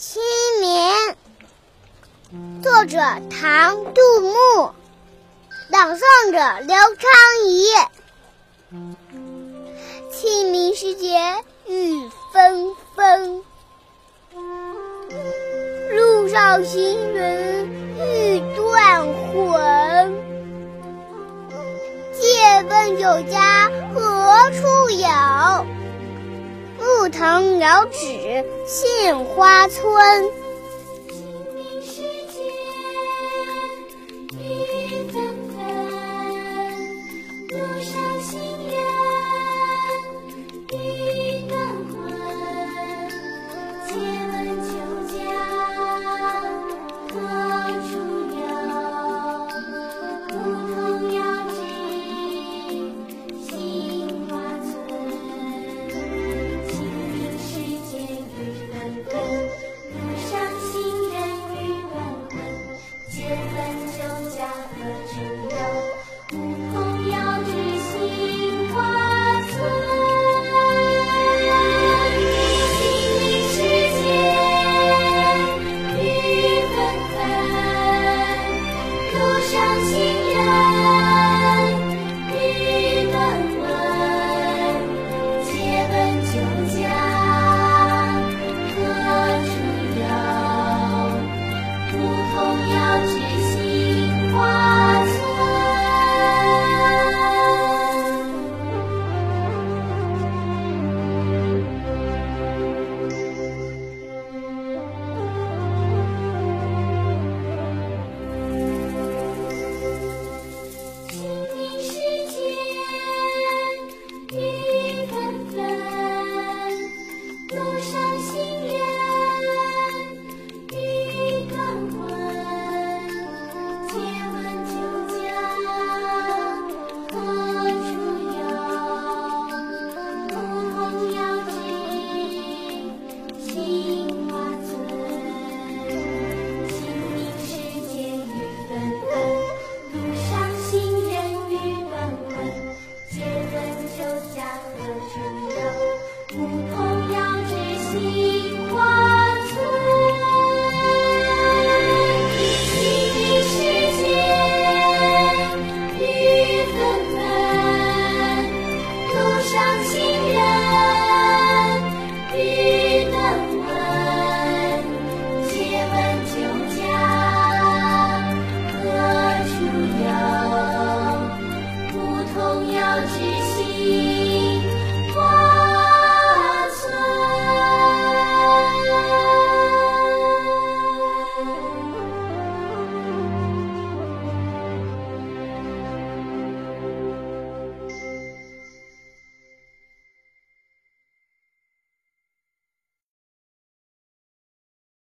清明，作者唐·杜牧，朗诵者刘昌怡。清明时节雨纷纷，路上行人欲断魂。借问酒家何处有？牧藤遥指杏花村。相信